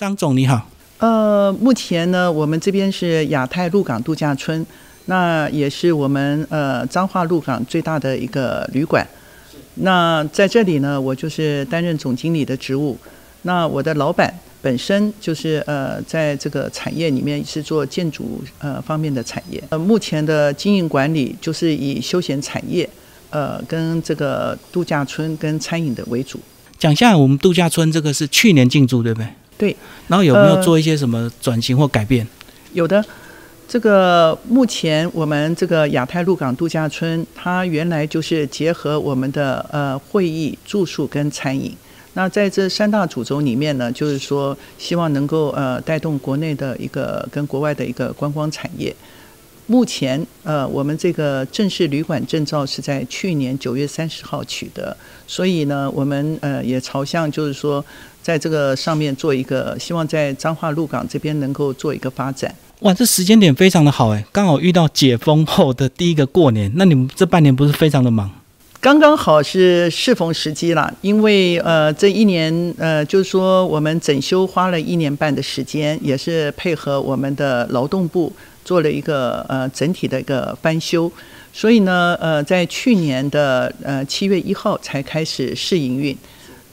张总你好，呃，目前呢，我们这边是亚太鹿港度假村，那也是我们呃彰化鹿港最大的一个旅馆。那在这里呢，我就是担任总经理的职务。那我的老板本身就是呃，在这个产业里面是做建筑呃方面的产业。呃，目前的经营管理就是以休闲产业，呃，跟这个度假村跟餐饮的为主。讲一下我们度假村这个是去年进驻对不对？对。然后有没有做一些什么转型或改变？有的。这个目前我们这个亚太鹿港度假村，它原来就是结合我们的呃会议、住宿跟餐饮。那在这三大主轴里面呢，就是说希望能够呃带动国内的一个跟国外的一个观光产业。目前呃我们这个正式旅馆证照是在去年九月三十号取得，所以呢我们呃也朝向就是说在这个上面做一个，希望在彰化鹿港这边能够做一个发展。哇，这时间点非常的好哎，刚好遇到解封后的第一个过年，那你们这半年不是非常的忙？刚刚好是适逢时机啦，因为呃这一年呃就是说我们整修花了一年半的时间，也是配合我们的劳动部做了一个呃整体的一个翻修，所以呢呃在去年的呃七月一号才开始试营运，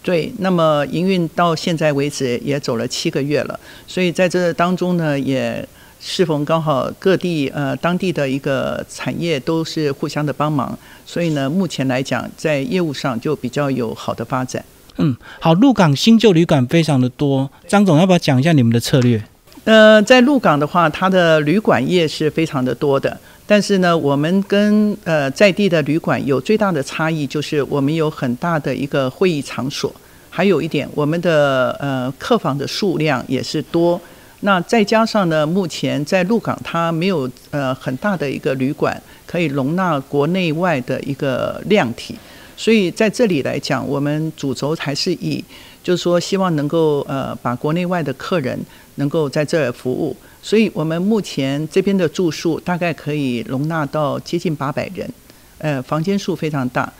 对，那么营运到现在为止也走了七个月了，所以在这当中呢也。适逢刚好各地呃当地的一个产业都是互相的帮忙，所以呢，目前来讲在业务上就比较有好的发展。嗯，好，鹿港新旧旅馆非常的多，张总要不要讲一下你们的策略？呃，在鹿港的话，它的旅馆业是非常的多的，但是呢，我们跟呃在地的旅馆有最大的差异，就是我们有很大的一个会议场所，还有一点，我们的呃客房的数量也是多。那再加上呢，目前在鹿港它没有呃很大的一个旅馆可以容纳国内外的一个量体，所以在这里来讲，我们主轴还是以就是说希望能够呃把国内外的客人能够在这儿服务，所以我们目前这边的住宿大概可以容纳到接近八百人，呃房间数非常大。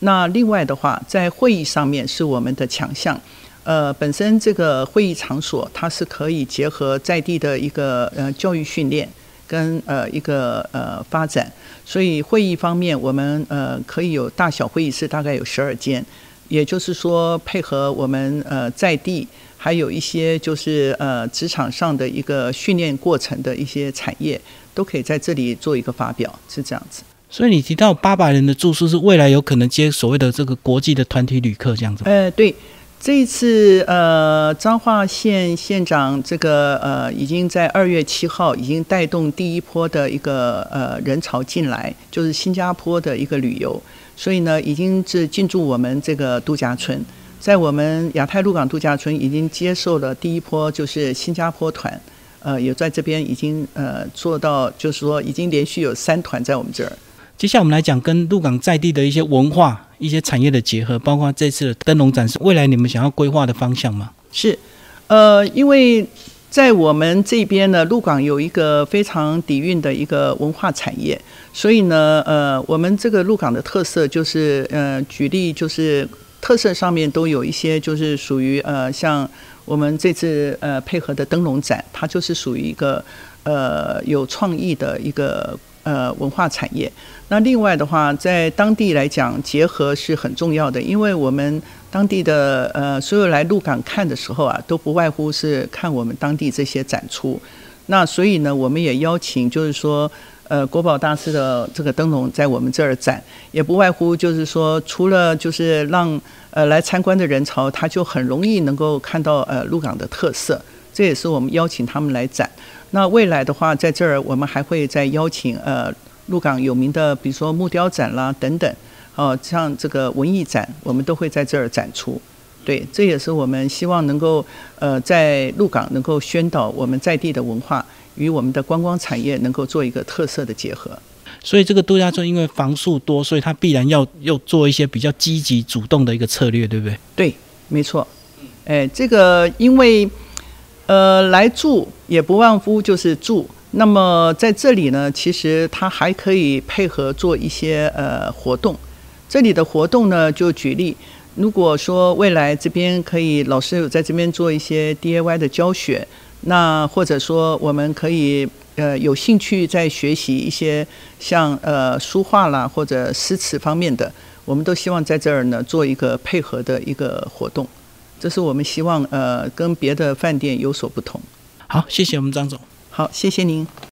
那另外的话，在会议上面是我们的强项。呃，本身这个会议场所它是可以结合在地的一个呃教育训练跟呃一个呃发展，所以会议方面我们呃可以有大小会议室大概有十二间，也就是说配合我们呃在地还有一些就是呃职场上的一个训练过程的一些产业，都可以在这里做一个发表，是这样子。所以你提到八百人的住宿是未来有可能接所谓的这个国际的团体旅客这样子？呃，对。这一次，呃，彰化县县长这个呃，已经在二月七号已经带动第一波的一个呃人潮进来，就是新加坡的一个旅游，所以呢，已经是进驻我们这个度假村，在我们亚太鹿港度假村已经接受了第一波，就是新加坡团，呃，也在这边已经呃做到，就是说已经连续有三团在我们这儿。接下来我们来讲跟鹿港在地的一些文化。一些产业的结合，包括这次的灯笼展是未来你们想要规划的方向吗？是，呃，因为在我们这边呢，鹿港有一个非常底蕴的一个文化产业，所以呢，呃，我们这个鹿港的特色就是，呃，举例就是特色上面都有一些，就是属于呃，像我们这次呃配合的灯笼展，它就是属于一个呃有创意的一个。呃，文化产业。那另外的话，在当地来讲，结合是很重要的，因为我们当地的呃，所有来鹿港看的时候啊，都不外乎是看我们当地这些展出。那所以呢，我们也邀请，就是说，呃，国宝大师的这个灯笼在我们这儿展，也不外乎就是说，除了就是让呃来参观的人潮，他就很容易能够看到呃鹿港的特色。这也是我们邀请他们来展。那未来的话，在这儿我们还会再邀请呃鹿港有名的，比如说木雕展啦等等，哦，像这个文艺展，我们都会在这儿展出。对，这也是我们希望能够呃在鹿港能够宣导我们在地的文化与我们的观光产业能够做一个特色的结合。所以这个度假村因为房数多，所以它必然要要做一些比较积极主动的一个策略，对不对？对，没错。哎，这个因为。呃，来住也不忘乎就是住。那么在这里呢，其实它还可以配合做一些呃活动。这里的活动呢，就举例，如果说未来这边可以老师有在这边做一些 DIY 的教学，那或者说我们可以呃有兴趣在学习一些像呃书画啦或者诗词方面的，我们都希望在这儿呢做一个配合的一个活动，这是我们希望呃跟别的饭店有所不同。好，谢谢我们张总。好，谢谢您。